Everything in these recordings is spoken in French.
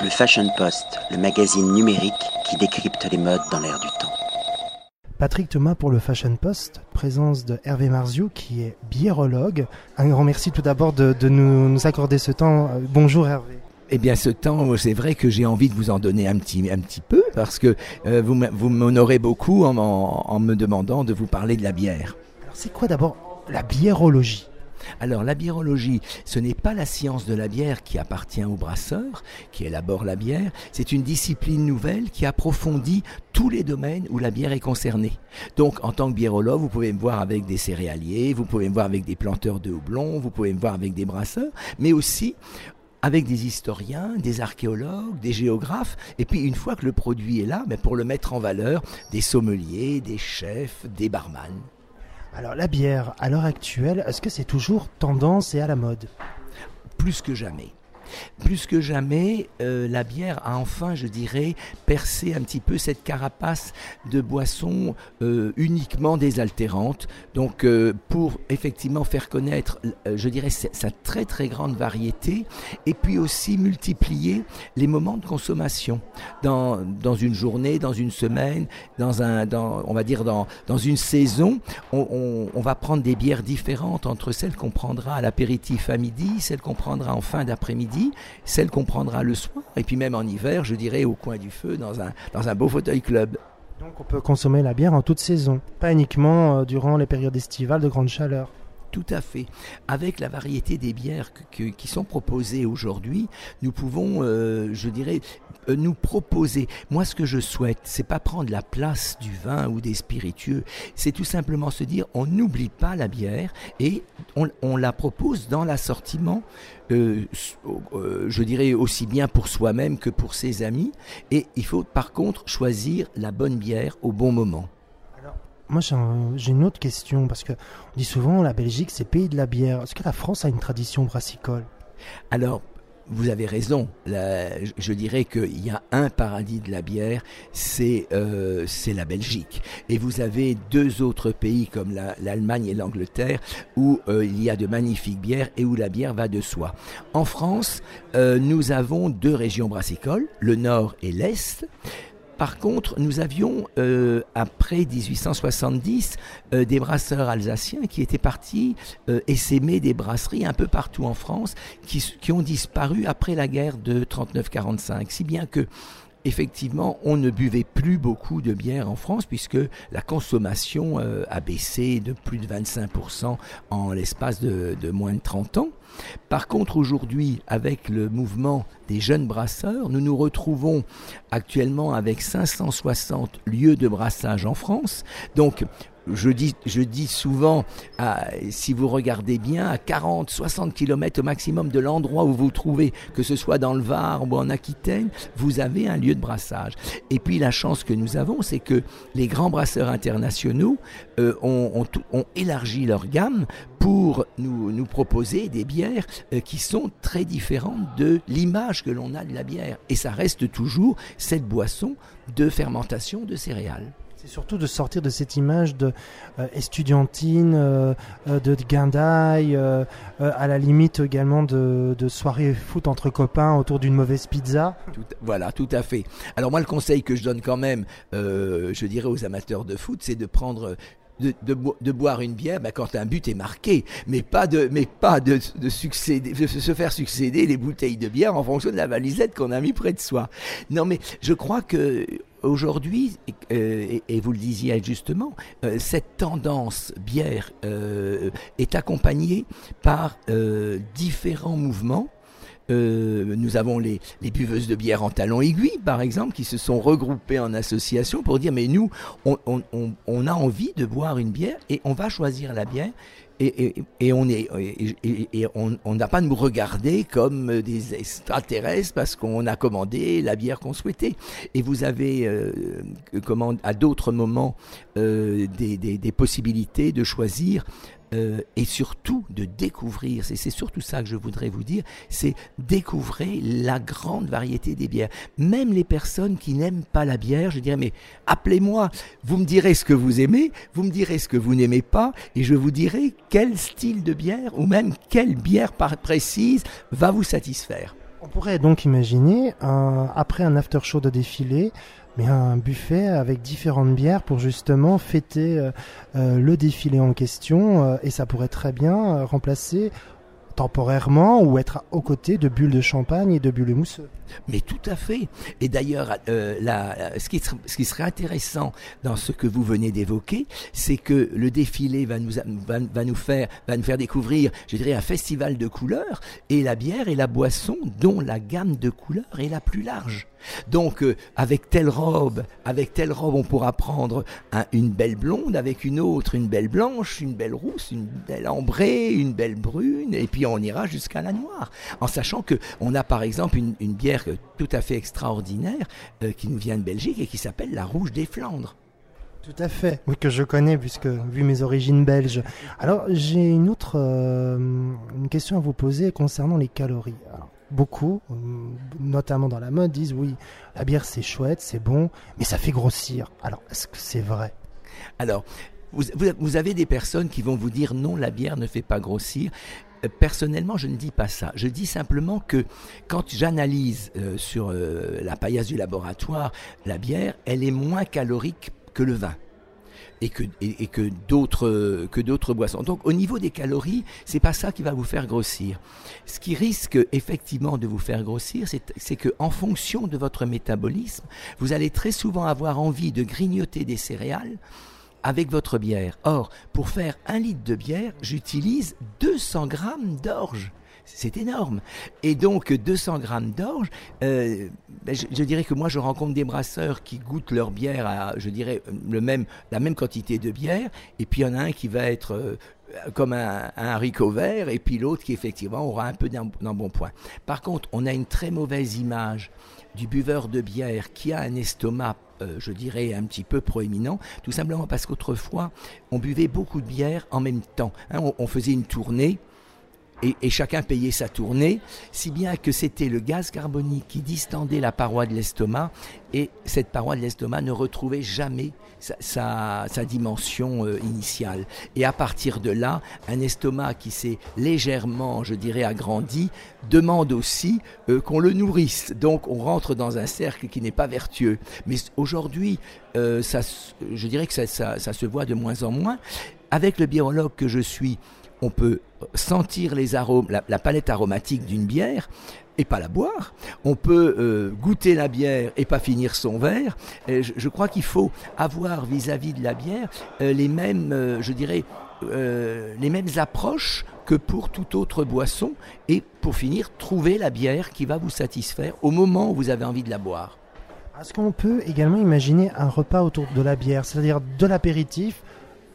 Le Fashion Post, le magazine numérique qui décrypte les modes dans l'air du temps. Patrick Thomas pour le Fashion Post, présence de Hervé Marziou qui est biérologue. Un grand merci tout d'abord de, nous, accorder ce temps. Euh, bonjour Hervé. Eh bien, ce temps, c'est vrai que j'ai envie de vous en donner un petit, un petit peu parce que euh, vous, vous m'honorez beaucoup en, en me demandant de vous parler de la bière. Alors, c'est quoi d'abord la biérologie? Alors la biérologie, ce n'est pas la science de la bière qui appartient aux brasseurs, qui élabore la bière, c'est une discipline nouvelle qui approfondit tous les domaines où la bière est concernée. Donc en tant que biérologue, vous pouvez me voir avec des céréaliers, vous pouvez me voir avec des planteurs de houblon, vous pouvez me voir avec des brasseurs, mais aussi avec des historiens, des archéologues, des géographes, et puis une fois que le produit est là, ben, pour le mettre en valeur, des sommeliers, des chefs, des barman. Alors la bière, à l'heure actuelle, est-ce que c'est toujours tendance et à la mode? Plus que jamais. Plus que jamais, euh, la bière a enfin, je dirais, percé un petit peu cette carapace de boissons euh, uniquement désaltérantes. Donc, euh, pour effectivement faire connaître, je dirais, sa très très grande variété, et puis aussi multiplier les moments de consommation dans, dans une journée, dans une semaine, dans un, dans, on va dire dans, dans une saison, on, on va prendre des bières différentes entre celles qu'on prendra à l'apéritif à midi, celles qu'on prendra en fin d'après-midi celle qu'on prendra le soir, et puis même en hiver, je dirais, au coin du feu, dans un, dans un beau fauteuil club. Donc on peut consommer la bière en toute saison, pas uniquement euh, durant les périodes estivales de grande chaleur. Tout à fait. Avec la variété des bières qui sont proposées aujourd'hui, nous pouvons, euh, je dirais, euh, nous proposer. Moi, ce que je souhaite, c'est pas prendre la place du vin ou des spiritueux. C'est tout simplement se dire, on n'oublie pas la bière et on, la propose dans l'assortiment. Euh, je dirais aussi bien pour soi-même que pour ses amis. Et il faut par contre choisir la bonne bière au bon moment. Moi, j'ai une autre question, parce qu'on dit souvent la Belgique, c'est pays de la bière. Est-ce que la France a une tradition brassicole? Alors, vous avez raison. je dirais qu'il y a un paradis de la bière, c'est euh, la Belgique. Et vous avez deux autres pays comme l'Allemagne et l'Angleterre où euh, il y a de magnifiques bières et où la bière va de soi. En France, euh, nous avons deux régions brassicoles, le nord et l'est. Par contre, nous avions, euh, après 1870, euh, des brasseurs alsaciens qui étaient partis euh, essaimer des brasseries un peu partout en France, qui, qui ont disparu après la guerre de 39-45. Si bien que effectivement, on ne buvait plus beaucoup de bière en France puisque la consommation euh, a baissé de plus de 25% en l'espace de, moins de 30 ans. Par contre, aujourd'hui, avec le mouvement des jeunes brasseurs, nous nous retrouvons actuellement avec 560 lieux de brassage en France. Donc, je dis, souvent, si vous regardez bien, à 40, 60 km au maximum de l'endroit où vous vous trouvez, que ce soit dans le Var ou en Aquitaine, vous avez un lieu de brassage. Et puis la chance que nous avons, c'est que les grands brasseurs internationaux euh, ont, élargi leur gamme pour nous, nous proposer des bières euh, qui sont très différentes de l'image que l'on a de la bière. Et ça reste toujours cette boisson de fermentation de céréales. C'est surtout de sortir de cette image de euh, estudiantine, euh, euh, de guindaille, à la limite également de, de soirée foot entre copains autour d'une mauvaise pizza. voilà, tout à fait. Alors moi, le conseil que je donne quand même, je dirais aux amateurs de foot, c'est de prendre de, de, boire une bière ben, quand un but est marqué, mais pas de, mais pas de, de, succéder, de se faire succéder les bouteilles de bière en fonction de la valisette qu'on a mis près de soi. Non, mais je crois que aujourd'hui, euh, et, vous le disiez justement, euh, cette tendance bière euh, est accompagnée par différents mouvements nous avons les, les, buveuses de bière en talons aiguilles, par exemple, qui se sont regroupées en association pour dire, mais nous, on, on, on, a envie de boire une bière et on va choisir la bière et, on est et, on n'a pas à nous regarder comme des extraterrestres parce qu'on a commandé la bière qu'on souhaitait. Et vous avez euh, à d'autres moments euh, des, des, possibilités de choisir euh, et surtout de découvrir, c'est surtout ça que je voudrais vous dire, c'est découvrir la grande variété des bières. Même les personnes qui n'aiment pas la bière, je dirais, mais appelez-moi, vous me direz ce que vous aimez, vous me direz ce que vous n'aimez pas, et je vous dirai quel style de bière, ou même quelle bière précise va vous satisfaire. Pourrait donc imaginer, après un after show de défilé, mais un buffet avec différentes bières pour justement fêter le défilé en question, et ça pourrait très bien remplacer temporairement ou être aux côtés de bulles de champagne et de bulles mousseux. Mais tout à fait. Et d'ailleurs, euh, ce, qui, serait intéressant dans ce que vous venez d'évoquer, c'est que le défilé va nous, va, nous faire, va nous faire découvrir, je dirais, un festival de couleurs, et la bière est la boisson dont la gamme de couleurs est la plus large. Donc, euh, avec telle robe, avec telle robe, on pourra prendre une belle blonde, avec une autre, une belle blanche, une belle rousse, une belle ambrée, une belle brune, et puis on ira jusqu'à la noire. En sachant que on a par exemple une, bière tout à fait extraordinaire euh, qui nous vient de Belgique et qui s'appelle la Rouge des Flandres. Tout à fait, oui que je connais puisque vu mes origines belges. Alors j'ai une autre euh, une question à vous poser concernant les calories beaucoup, euh, notamment dans la mode, disent oui, la bière c'est chouette, c'est bon, mais ça fait grossir. Alors, est-ce que c'est vrai? Alors, vous, avez des personnes qui vont vous dire non, la bière ne fait pas grossir. Euh, personnellement, je ne dis pas ça. Je dis simplement que quand j'analyse euh, sur la paillasse du laboratoire, la bière, elle est moins calorique que le vin et que, et, que d'autres que d'autres boissons. Donc au niveau des calories, c'est pas ça qui va vous faire grossir. Ce qui risque effectivement de vous faire grossir, c'est que en fonction de votre métabolisme, vous allez très souvent avoir envie de grignoter des céréales avec votre bière. Or, pour faire un litre de bière, j'utilise 200 grammes d'orge c'est énorme. Et donc 200 grammes d'orge, euh, ben, je, dirais que moi je rencontre des brasseurs qui goûtent leur bière à, je dirais, le même, la même quantité de bière, et puis il y en a un qui va être euh, comme un, haricot vert, et puis l'autre qui effectivement aura un peu d'un bon point. Par contre, on a une très mauvaise image du buveur de bière qui a un estomac euh, je dirais, un petit peu proéminent, tout simplement parce qu'autrefois, on buvait beaucoup de bière en même temps. Hein. on, faisait une tournée, et, chacun payait sa tournée, si bien que c'était le gaz carbonique qui distendait la paroi de l'estomac, et cette paroi de l'estomac ne retrouvait jamais sa, dimension euh, initiale. Et à partir de là, un estomac qui s'est légèrement, je dirais, agrandi, demande aussi euh, qu'on le nourrisse. Donc on rentre dans un cercle qui n'est pas vertueux. Mais aujourd'hui, euh, ça, je dirais que ça, ça se voit de moins en moins. Avec le biologue que je suis, on peut sentir les arômes, la, palette aromatique d'une bière et pas la boire. On peut euh, goûter la bière et pas finir son verre. je, crois qu'il faut avoir vis-à-vis de la bière euh, les mêmes, euh, je dirais, les mêmes approches que pour toute autre boisson et pour finir, trouver la bière qui va vous satisfaire au moment où vous avez envie de la boire. Est-ce qu'on peut également imaginer un repas autour de la bière, c'est-à-dire de l'apéritif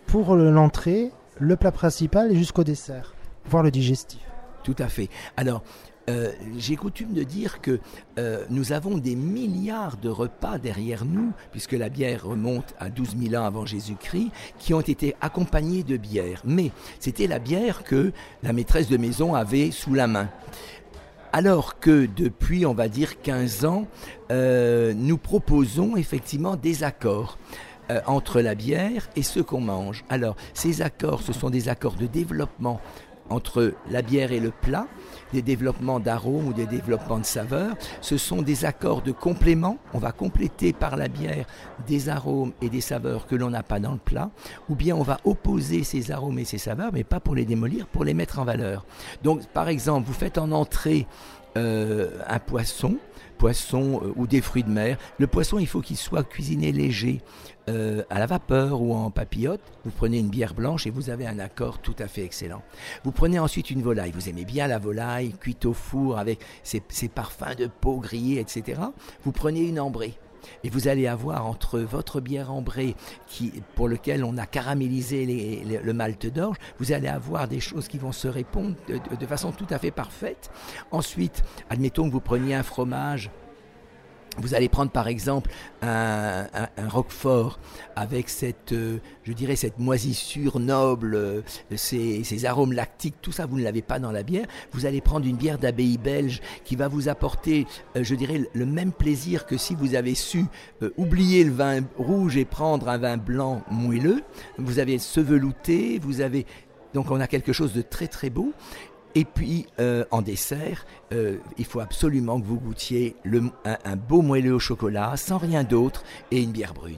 pour l'entrée le plat principal et jusqu'au dessert, voire le digestif. Tout à fait. Alors, euh, j'ai coutume de dire que euh, nous avons des milliards de repas derrière nous, puisque la bière remonte à 12 000 ans avant Jésus-Christ, qui ont été accompagnés de bière. Mais c'était la bière que la maîtresse de maison avait sous la main. Alors que depuis, on va dire, 15 ans, euh, nous proposons effectivement des accords. Euh, entre la bière et ce qu'on mange. Alors, ces accords, ce sont des accords de développement entre la bière et le plat, des développements d'arômes ou des développements de saveurs. Ce sont des accords de complément. On va compléter par la bière des arômes et des saveurs que l'on n'a pas dans le plat. Ou bien on va opposer ces arômes et ces saveurs, mais pas pour les démolir, pour les mettre en valeur. Donc, par exemple, vous faites en entrée euh, un poisson, poisson euh, ou des fruits de mer. Le poisson, il faut qu'il soit cuisiné léger. Euh, à la vapeur ou en papillote, vous prenez une bière blanche et vous avez un accord tout à fait excellent. Vous prenez ensuite une volaille, vous aimez bien la volaille, cuite au four avec ses, parfums de peau grillée, etc. Vous prenez une ambrée. Et vous allez avoir entre votre bière ambrée, pour lequel on a caramélisé le malt d'orge, vous allez avoir des choses qui vont se répondre de façon tout à fait parfaite. Ensuite, admettons que vous preniez un fromage vous allez prendre par exemple un, roquefort avec cette, euh, je dirais, cette moisissure noble, euh, ces, arômes lactiques, tout ça, vous ne l'avez pas dans la bière. Vous allez prendre une bière d'abbaye belge qui va vous apporter, euh, je dirais, le même plaisir que si vous avez su oublier le vin rouge et prendre un vin blanc moelleux. Vous avez ce velouté, vous avez donc on a quelque chose de très très beau Et puis, euh, en dessert, euh, il faut absolument que vous goûtiez le, un, un beau moelleux au chocolat, sans rien d'autre, et une bière brune.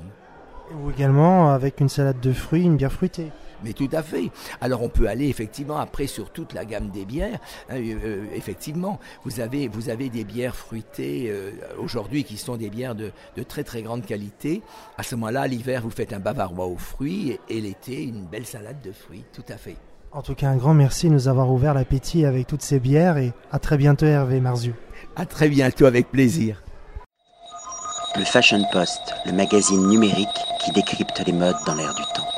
Ou également avec une salade de fruits, une bière fruitée. Mais tout à fait. Alors on peut aller effectivement après sur toute la gamme des bières. hein, euh, effectivement, vous avez, vous avez des bières fruitées euh, aujourd'hui qui sont des bières de, de très très grande qualité. À ce moment-là, l'hiver, vous faites un bavarois aux fruits et, et l'été, une belle salade de fruits. Tout à fait. En tout cas, un grand merci de nous avoir ouvert l'appétit avec toutes ces bières et à très bientôt Hervé Marzieu. À très bientôt avec plaisir. Le Fashion Post, le magazine numérique qui décrypte les modes dans l'air du temps.